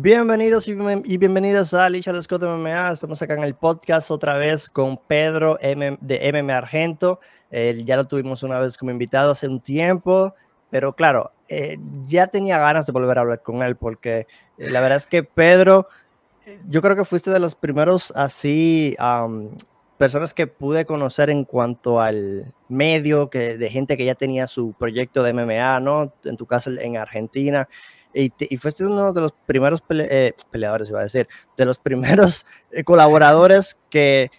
Bienvenidos y, bienvenidas a Licha Scott MMA. Estamos acá en el podcast otra vez con Pedro de MM Argento. ya lo tuvimos una vez como invitado hace un tiempo, pero claro, eh, ya tenía ganas de volver a hablar con él porque eh, la verdad es que Pedro, eh, yo creo que fuiste de los primeros así personas que pude conocer en cuanto al medio, que, de gente que ya tenía su proyecto de MMA, ¿no? En tu caso en Argentina. Y, y fuiste uno de los primeros eh, peleadores, iba a decir, de los primeros eh, colaboradores que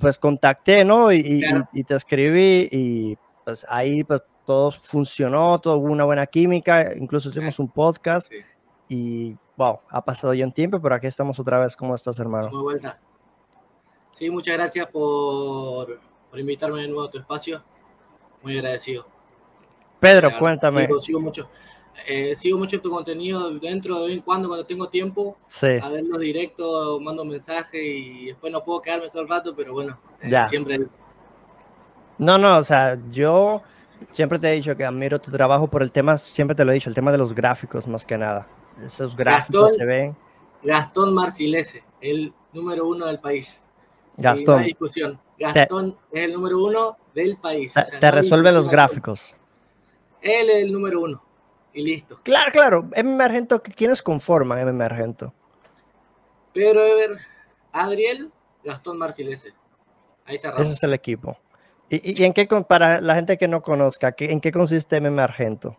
pues contacté, ¿no? Y, y, te escribí y pues ahí pues todo funcionó, todo hubo una buena química, incluso hicimos un podcast y wow, ha pasado ya un tiempo, pero aquí estamos otra vez. ¿Cómo estás, hermano? Muy vuelta. Sí, muchas gracias por, por, invitarme de nuevo a tu espacio. Muy agradecido. Pedro, cuéntame. Sigo, mucho, eh, sigo mucho tu contenido dentro de vez en cuando, cuando tengo tiempo, sí. a verlo directo, mando mensaje y después no puedo quedarme todo el rato, pero bueno, eh, ya. siempre. No, no, o sea, yo siempre te he dicho que admiro tu trabajo por el tema, siempre te lo he dicho, el tema de los gráficos más que nada. Esos gráficos se ven. Gastón Marcilese, el número uno del país. Gastón. discusión. Gastón es el número uno del país. Te, resuelve los gráficos. Él es el número uno. Y listo. Claro, claro. MM Argento, ¿quiénes conforman MM Argento? Pedro Ever, Adriel, Gastón Marcilese. Ahí cerramos. Ese es el equipo. ¿Y, en qué, para la gente que no conozca, en qué consiste MM Argento?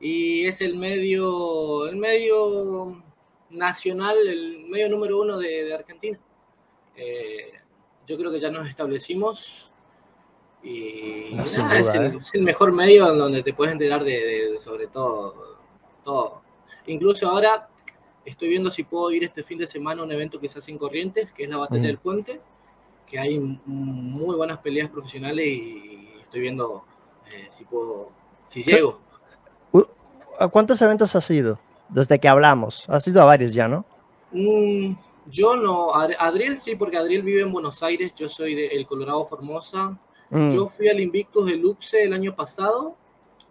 Y es el medio, el medio nacional, el medio número uno de Argentina. Eh, yo creo que ya nos establecimos y ¿eh? es, el, mejor medio en donde te puedes enterar de, sobre todo, todo. Incluso ahora estoy viendo si puedo ir este fin de semana a un evento que se hace en Corrientes, que es la Batalla del Puente, que hay muy buenas peleas profesionales y estoy viendo eh, si puedo, si llego. ¿A cuántos eventos has ido desde que hablamos? Has ido a varios ya, ¿no? Mm, yo no, Adriel sí, porque Adriel vive en Buenos Aires, yo soy del Colorado Formosa. Mm. Yo fui al Invictus de Luxe el año pasado,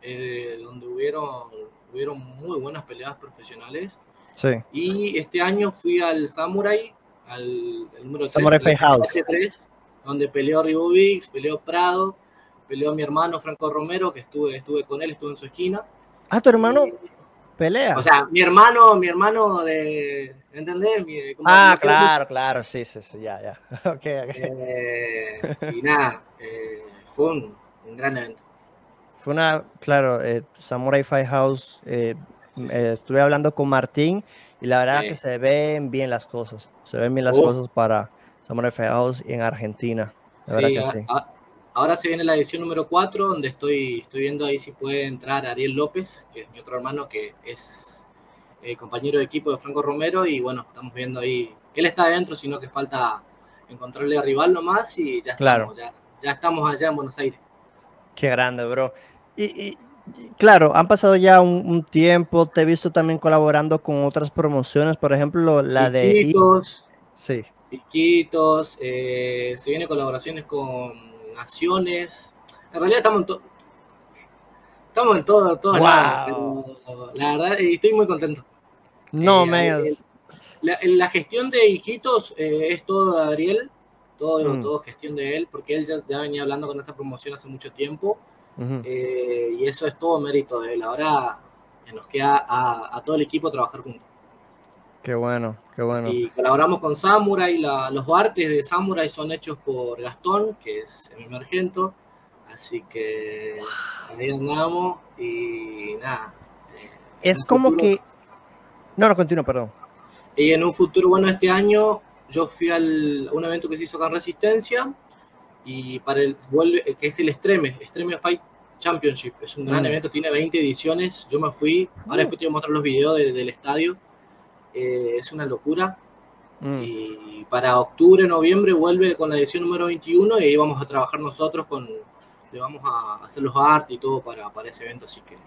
eh, donde hubieron, hubieron muy buenas peleas profesionales. Sí. Y este año fui al Samurai, al número Samurai 3, House. donde peleó Ribovix, peleó Prado, peleó mi hermano Franco Romero, que estuve, estuve con él, estuve en su esquina. Ah, tu hermano pelea. O sea, mi hermano, mi hermano de, ¿entendés? ah, claro, claro, sí, sí, sí, ya, ya. Okay, okay. Eh, y nada, eh, fue un, gran evento. Fue una, claro, eh, Samurai Firehouse, estuve hablando con Martín y la verdad que se ven bien las cosas, se ven bien las cosas para Samurai Firehouse en Argentina. La verdad que sí. Ahora se viene la edición número 4, donde estoy, estoy viendo ahí si puede entrar Ariel López, que es mi otro hermano, que es eh, compañero de equipo de Franco Romero, y bueno, estamos viendo ahí, él está adentro, sino que falta encontrarle a rival nomás y ya estamos, ya, ya, estamos allá en Buenos Aires. Qué grande, bro. Y, claro, han pasado ya un, tiempo, te he visto también colaborando con otras promociones, por ejemplo, la de... Sí. Piquitos, eh, se vienen colaboraciones con naciones. En realidad estamos en todo. Estamos en todo, todo la verdad, estoy muy contento. No, eh, me la, gestión de hijitos eh, es todo de Ariel, todo, mm. todo gestión de él, porque él ya, venía hablando con esa promoción hace mucho tiempo. Eh, y eso es todo mérito de él. Ahora nos queda a todo el equipo trabajar juntos. Qué bueno, qué bueno. Y colaboramos con Samurai, los artes de Samurai son hechos por Gastón, que es el emergento, así que ahí andamos y nada. Eh, es como que... No, no, continúo, perdón. Y en un futuro, bueno, este año yo fui al, a un evento que se hizo con Resistencia y para el vuelve, que es el Extreme, Extreme Fight Championship. Es un gran mm. evento, tiene 20 ediciones. Yo me fui, ahora uh. después te voy a mostrar los videos del estadio eh, es una locura. Mm. Y para octubre, noviembre vuelve con la edición número 21 y ahí vamos a trabajar nosotros con, le vamos a hacer los art y todo para, para ese evento, así que...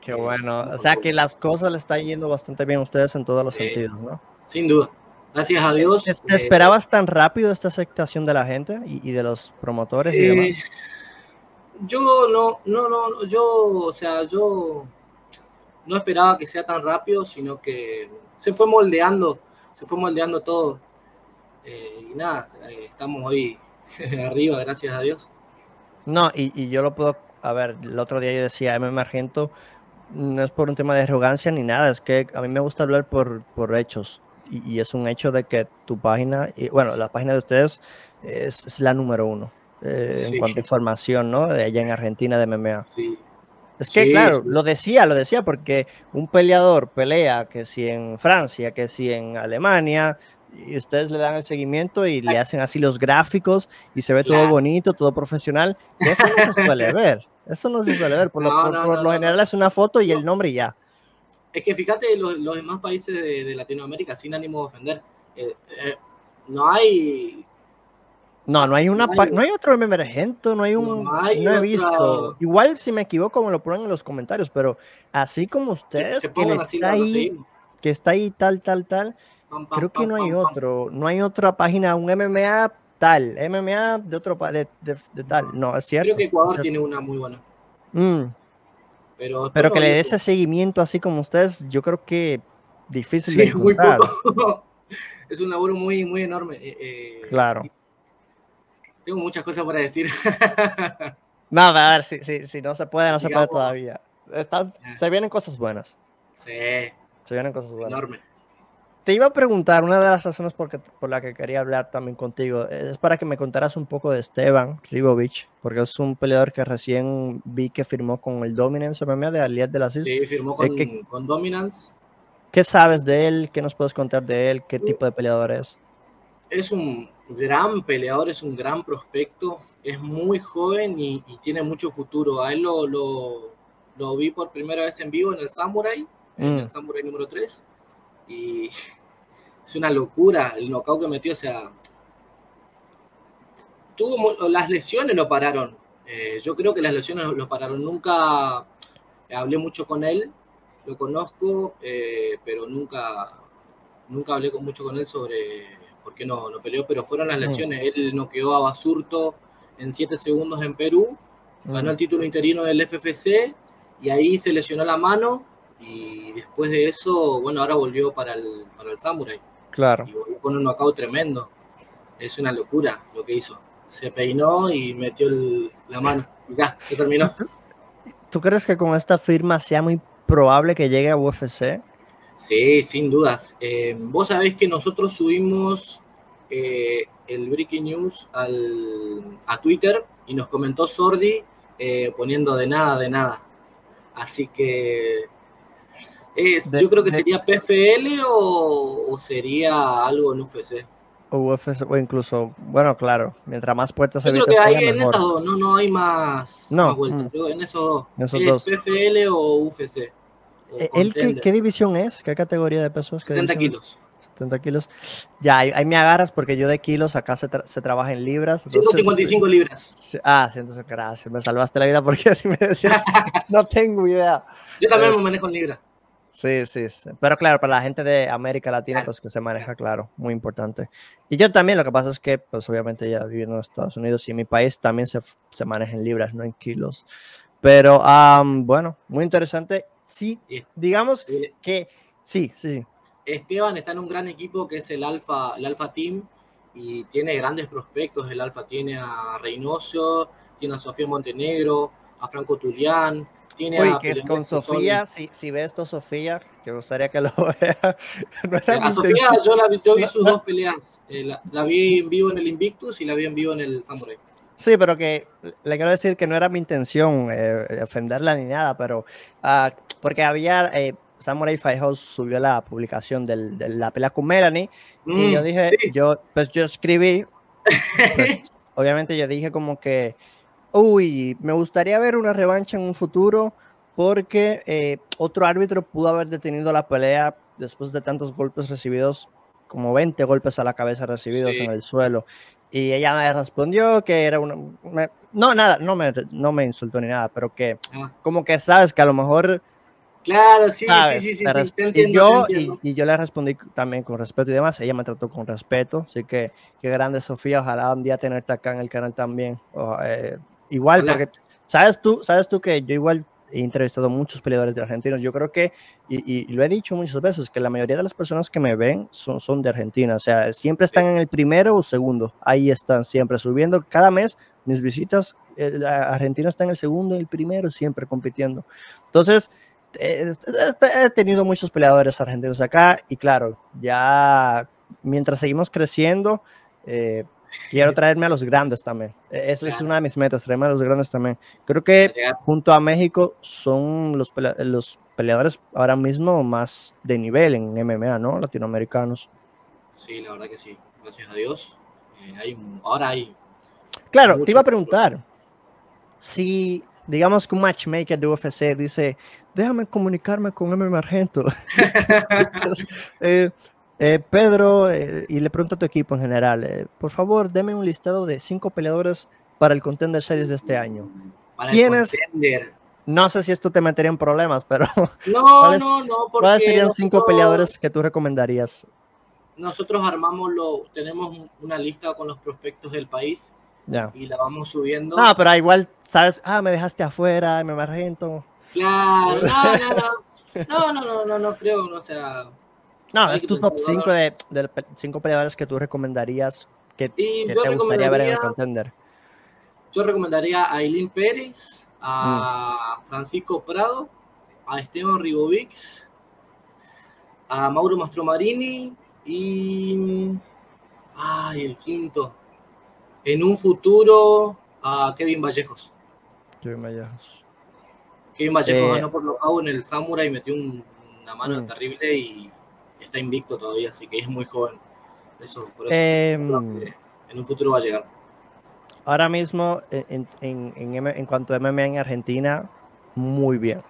Qué bueno, o sea que las cosas le están yendo bastante bien a ustedes en todos los sentidos, ¿no? Sin duda. Gracias a Dios. ¿Te, eh, esperabas tan rápido esta aceptación de la gente y, de los promotores y demás? Eh, yo no, no, no, yo, o sea, yo no esperaba que sea tan rápido, sino que se fue moldeando, se fue moldeando todo. Eh, y nada, eh, estamos hoy arriba, gracias a Dios. No, y, y, yo lo puedo, a ver, el otro día yo decía, MM Argento, no es por un tema de arrogancia ni nada, es que a mí me gusta hablar por, por hechos. Y, y, es un hecho de que tu página, y, bueno, la página de ustedes es, es la número uno eh, sí. en cuanto a información, ¿no? De allá en Argentina de MMA. Sí. Es que, Sí, claro, sí. lo decía, lo decía, porque un peleador pelea que si en Francia, que si en Alemania, y ustedes le dan el seguimiento y le hacen así los gráficos y se ve todo bonito, todo profesional. Eso no se suele ver. Eso no se suele ver. Por lo, No, por- no, por no, lo no, general no. es una foto y el nombre y ya. Es que fíjate, los, los demás países de, de Latinoamérica, sin ánimo de ofender, eh, eh, no hay. No, no hay una, No hay- no hay otro emergente, no hay un, No hay no he visto. Igual si me equivoco me lo ponen en los comentarios, pero así como ustedes que está ahí, que está ahí tal, tal, tal, Pam, pam, creo que pam, no hay otro, no hay otra página, un MMA tal, MMA de otro de, de- de tal, no, es cierto. Creo que Ecuador tiene una muy buena. Mm, Pero, pero que le dé ese seguimiento así como ustedes, yo creo que difícil de Sí, muy encontrar. poco. es un laburo muy, muy enorme. eh, eh, Claro. Tengo muchas cosas para decir. No, a ver, si, si, si no se puede, no se puede Digamos- todavía. Están- se vienen cosas buenas. sí, Se vienen cosas buenas. enorme. Te iba a preguntar, una de las razones por, que- por la que quería hablar también contigo es para que me contaras un poco de Esteban Ribovich, porque es un peleador que recién vi que firmó con el Dominance MMA de Aliet de la CIS. Sí, firmó Es con, que- con Dominance. ¿Qué sabes de él? ¿Qué nos puedes contar de él? ¿Qué tipo de peleador es? Es un gran peleador, es un gran prospecto. Es muy joven y, y tiene mucho futuro. A él lo, lo, lo vi por primera vez en vivo en el Samurai, en Mm. el Samurai número 3. Y es una locura el knockout que metió. O sea, tuvo las lesiones lo pararon. Eh, yo creo que las lesiones lo pararon. Nunca hablé mucho con él, lo conozco, eh, pero nunca, nunca hablé con, mucho con él sobre por qué no, no peleó. Pero fueron las Mm. lesiones. Él noqueó a Basurto en 7 segundos en Perú, ganó el título interino del FFC y ahí se lesionó la mano. Y después de eso, bueno, ahora volvió para el, para el Samurai Claro. y volvió con un knockout tremendo. Es una locura lo que hizo. Se peinó y metió el- la mano. Y ya, se terminó. ¿Tú crees que con esta firma sea muy probable que llegue a UFC? Sí, sin dudas. Eh, Vos sabés que nosotros subimos eh, el Breaking News al, a Twitter y nos comentó Sordi eh, poniendo de nada, de nada. Así que es, De- yo creo que de- sería PFL o, o sería algo en UFC. O UFC, o incluso, bueno, claro, mientras más puertas Yo creo que tenga, en mejor. esas dos, no, no hay más, No, más vueltas. mm. En esos dos. Esos Es dos. PFL o UFC. O Eh, ¿Él qué, qué división es? ¿Qué categoría de pesos? ¿Qué 70 división es? kilos. 70 kilos. Ya, ahí, ahí me agarras porque yo de kilos acá se, tra- se trabaja en libras. entonces, 155 libras. Ah, sí, entonces gracias. Me salvaste la vida porque si me decías, no tengo idea. Yo también Eh, me manejo en libras. Sí, sí, sí. Pero claro, para la gente de América Latina, Claro. pues que se maneja, claro, muy importante. Y yo también, lo que pasa es que, pues obviamente ya viviendo en Estados Unidos y en mi país también se, se maneja en libras, no en kilos. Pero am, bueno, muy interesante. Sí, Sí. digamos Eh, que sí, sí, sí. Esteban está en un gran equipo que es el Alfa, el Alfa Team y tiene grandes prospectos. El Alfa tiene a Reynoso, tiene a Sofía Montenegro, a Franco Tulián, tiene Oye, a que es con. Sofía, si, si ves esto, Sofía, que me gustaría que lo vea. No A Sofía yo, la vi, yo vi sus dos peleas. Eh, la, la vi en vivo en el Invictus y la vi en vivo en el Samurai. Sí, pero que le quiero decir que no era mi intención eh, ofenderla ni nada, pero ah, porque había eh, Samurai Firehouse subió la publicación del- de la pelea con Melanie y yo Mm, dije, sí. yo pues yo escribí, pues, obviamente yo dije como que, uy, me gustaría ver una revancha en un futuro porque eh, otro árbitro pudo haber detenido la pelea después de tantos golpes recibidos, como 20 golpes a la cabeza recibidos Sí. en el suelo. Y ella me respondió que era una... me- no, nada, no me, no me insultó ni nada, pero que Ah, como que sabes que a lo mejor... claro, sí, sabes, sí, sí, sí, sí, te y, entiendo, yo, y, entiendo. y yo le respondí también con respeto y demás. Ella me trató con respeto, así que qué grande Sofía. Ojalá un día tenerte acá en el canal también. O, eh, igual, Ojalá. porque sabes tú, sabes tú que yo igual he entrevistado muchos peleadores de argentinos. Yo creo que, y, lo he dicho muchas veces, que la mayoría de las personas que me ven son, son de Argentina. O sea, siempre están en el primero o segundo. Ahí están siempre subiendo. Cada mes mis visitas, eh, Argentina está en el segundo y el primero, siempre compitiendo. Entonces, eh, he tenido muchos peleadores argentinos acá y claro, ya mientras seguimos creciendo, eh, quiero traerme a los grandes también. E, Esa es una de mis metas, traerme a los grandes también. Creo que junto a México son los, los peleadores ahora mismo más de nivel en MMA, ¿no? Latinoamericanos. Sí, la verdad que sí. Gracias a Dios. Eh, hay, ahora hay. Claro, te iba a preguntar si, digamos que un matchmaker de UFC dice, déjame comunicarme con MMA Argento. eh, eh, Pedro, eh, y le pregunto a tu equipo en general, eh, por favor, deme un listado de cinco peleadores para el Contender Series de este año. ¿Quiénes? No sé si esto te metería en problemas, pero. No, no, no. ¿Cuáles serían cinco peleadores que tú recomendarías? Nosotros armamos lo, tenemos una lista con los prospectos del país ya. y la vamos subiendo. No, pero igual, sabes, ah, me dejaste afuera, me argento. Claro, no, no, no. No, no, no, no, no creo, no, o sea, no, es tu top 5 de, de, cinco peleadores que tú recomendarías que, que te gustaría ver en el contender. Yo recomendaría a Eileen Pérez, a mm. Francisco Prado, a Esteban Ribovics, a Mauro Mastromarini y. Ay, el quinto. En un futuro, a Kevin Vallejos. Kevin Vallejos. Kevin Vallejos eh, ganó por lo en el Samurai y metió un, una mano mm. terrible y está invicto todavía, así que es muy joven. Eso, por eso em, en un futuro va a llegar. Ahora mismo, en, en, en, en, cuanto a MMA en Argentina, muy bien.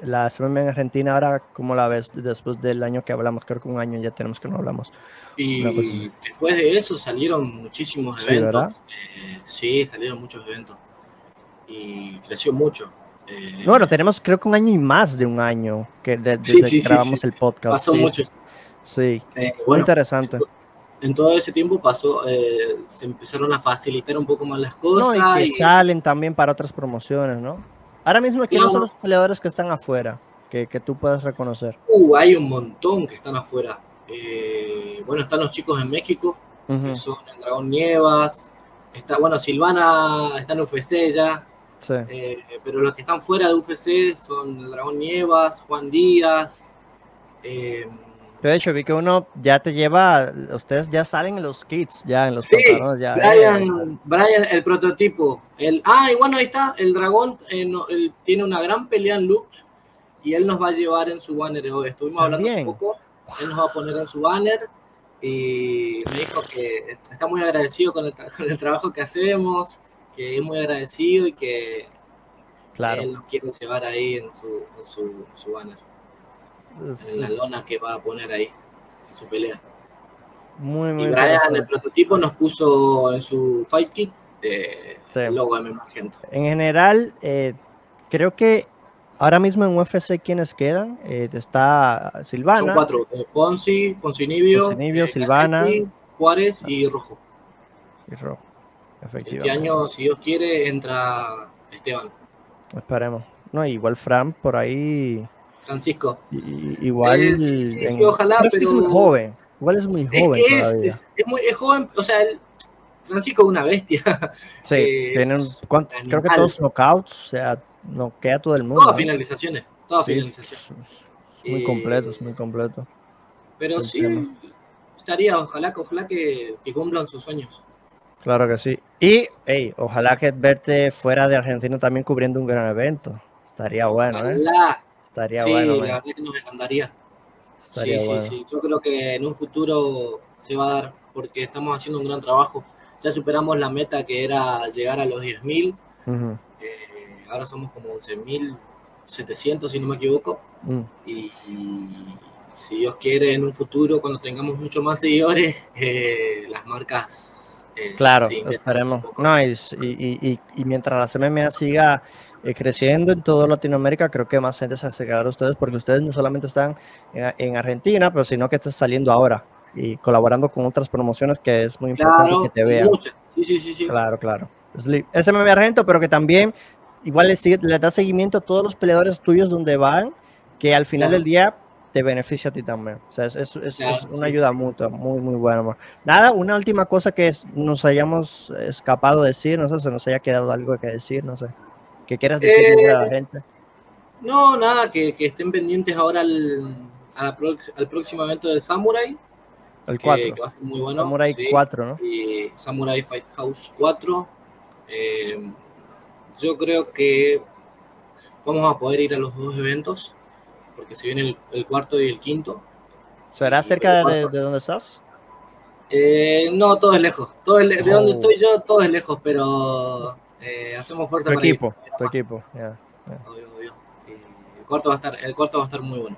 La MMA en Argentina ahora, ¿cómo la ves después del año que hablamos? Creo que un año ya tenemos que no hablamos. Y después de eso salieron muchísimos eventos. Eh, sí, salieron muchos eventos. Y creció mucho. Eh, bueno, tenemos creo que un año y más de un año que desde que grabamos el podcast. Pasó mucho. Sí, eh, muy interesante. En todo ese tiempo pasó, eh, se empezaron a facilitar un poco más las cosas. No, y que salen también para otras promociones, ¿no? Ahora mismo, ¿quiénes son los peleadores que están afuera? Que, que tú puedas reconocer. Uh, hay un montón que están afuera. bueno, están los chicos en México, que son el Dragón Nievas. Está, bueno, Silvana está en UFC ya, eh, pero los que están fuera de UFC son el Dragón Nievas, Juan Díaz. Eh, de hecho, vi que uno ya te lleva, ustedes ya salen en los kits, ya en los sí, ya, Brian, Brian, el prototipo. El, ah, y bueno, ahí está, el dragón eh, tiene una gran pelea en Lux y él nos va a llevar en su banner hoy. Estuvimos hablando un poco, él nos va a poner en su banner y me dijo que está muy agradecido con el, con el trabajo que hacemos, que es muy agradecido y que claro. él nos quiere llevar ahí en su, en su, su banner. en la lona que va a poner ahí, en su pelea. Muy, muy y Brian, el prototipo, nos puso en su fight kit eh, el logo de Argento. En general, eh, creo que ahora mismo en UFC, ¿quiénes quedan? Eh, está Silvana. Son cuatro: Ponzi, Ponzi Nibio, Nibio Silvana, Juárez y Rojo. Y Rojo. Este año, si Dios quiere, entra Esteban. Esperemos. No, igual Fran por ahí. Francisco. igual. ojalá, pero... Es muy joven. Igual es muy joven. Es, es, es, muy, es joven, o sea, el, Francisco es una bestia. Sí, eh, tienen, creo que todos knockouts, o sea, no queda todo el mundo. Todas finalizaciones. Todas sí, finalizaciones. muy completo, es muy completo. Pero sí, estaría, ojalá, ojalá que, que cumplan sus sueños. Claro que sí. Y, hey, ojalá que verte fuera de Argentina también cubriendo un gran evento. Estaría bueno, ¿eh? Estaría sí, bueno. Sí, la verdad que nos encantaría. Estaría sí, bueno. sí, sí. Yo creo que en un futuro se va a dar porque estamos haciendo un gran trabajo. Ya superamos la meta que era llegar a los 10.000. Uh -huh. eh, ahora somos como 11.700, si no me equivoco. Uh -huh. y, y, si Dios quiere, en un futuro, cuando tengamos mucho más seguidores, eh, las marcas Claro, sí, esperemos. No, y, y, y, mientras la MMA siga eh, creciendo en toda Latinoamérica, creo que más gente se acercará a ustedes porque ustedes no solamente están en, en, Argentina, pero sino que están saliendo ahora y colaborando con otras promociones que es muy importante claro, que te vean. Sí, sí, sí, sí. Claro, claro. MMA Argento, pero que también igual le, le da seguimiento a todos los peleadores tuyos donde van, que al final del día te beneficia a ti también. O sea, es, es, es, una ayuda mutua, muy, muy buena. Nada, una última cosa que nos hayamos escapado de decir, no sé, se nos haya quedado algo que decir, no sé. ¿Qué quieras decir a la eh, gente? No, nada, que, que estén pendientes ahora al, al, próximo evento de Samurai. El 4. Que, va a ser muy bueno. Samurai 4, ¿no? Y Samurai Fight House 4. Eh, yo creo que vamos a poder ir a los dos eventos porque se viene el, cuarto y el quinto. ¿Será cerca de, de, donde estás? Eh, no, todo es lejos. Todo de donde oh. estoy yo, todo es lejos, pero eh, hacemos fuerza. Tu equipo, tu equipo, ya. El cuarto va a estar, el cuarto va a estar muy bueno.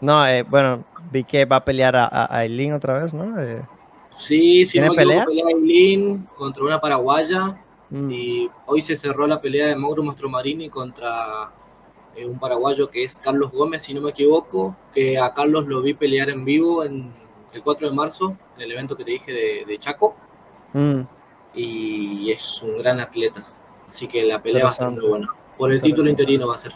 No, eh, bueno, vi que va a pelear a, Aileen otra vez, ¿no? Eh, sí, sí, no pelea? pelea Aileen contra una paraguaya. Mm. Y hoy se cerró la pelea de Mauro Mastromarini contra eh, un paraguayo que es Carlos Gómez, si no me equivoco, que a Carlos lo vi pelear en vivo en el 4 de marzo, en el evento que te dije de, Chaco, mm. y es un gran atleta, así que la pelea va a ser muy buena. Por el título interino va a ser.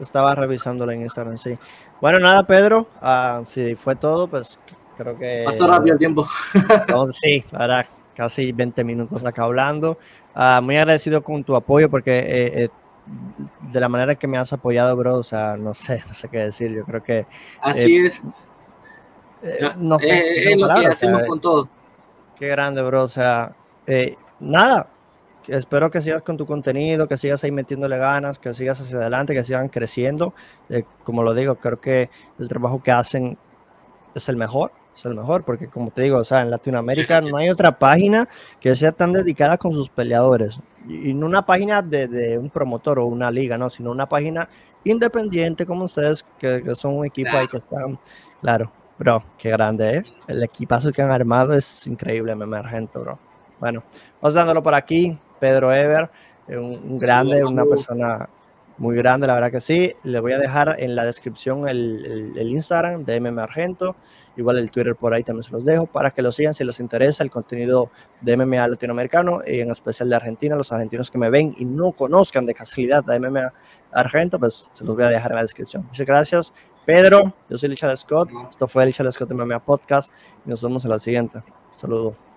Estaba revisándolo en Instagram, sí. Bueno, nada, Pedro, uh, si fue todo, pues creo que... Pasó rápido el tiempo. sí, ahora casi 20 minutos acá hablando. Uh, muy agradecido con tu apoyo porque eh, eh, de la manera que me has apoyado, bro, o sea, no sé, no sé qué decir, yo creo que... Así eh, es. Eh, no sé. Eh, es lo que hacemos con todo. Qué grande, bro, o sea, nada, espero que sigas con tu contenido, que sigas ahí metiéndole ganas, que sigas hacia adelante, que sigan creciendo. como lo digo, creo que el trabajo que hacen es el mejor es el mejor, porque como te digo, o sea, en Latinoamérica no hay otra página que sea tan dedicada con sus peleadores. Y, no una página de, de, un promotor o una liga, no, sino una página independiente como ustedes, que, son un equipo ahí que están, claro, bro, qué grande, ¿eh? El equipazo que han armado es increíble, me Argento, bro. Bueno, vamos dándolo por aquí, Pedro Ever, un grande, una persona muy grande, la verdad que sí. Le voy a dejar en la descripción el, el, Instagram de MM Argento, igual el Twitter por ahí también se los dejo para que lo sigan si les interesa el contenido de MMA latinoamericano y en especial de Argentina. Los argentinos que me ven y no conozcan de casualidad de MMA Argento, pues se los voy a dejar en la descripción. Muchas gracias, Pedro. Yo soy Richard Scott. Esto fue Richard Scott de MMA Podcast y nos vemos en la siguiente. Saludos.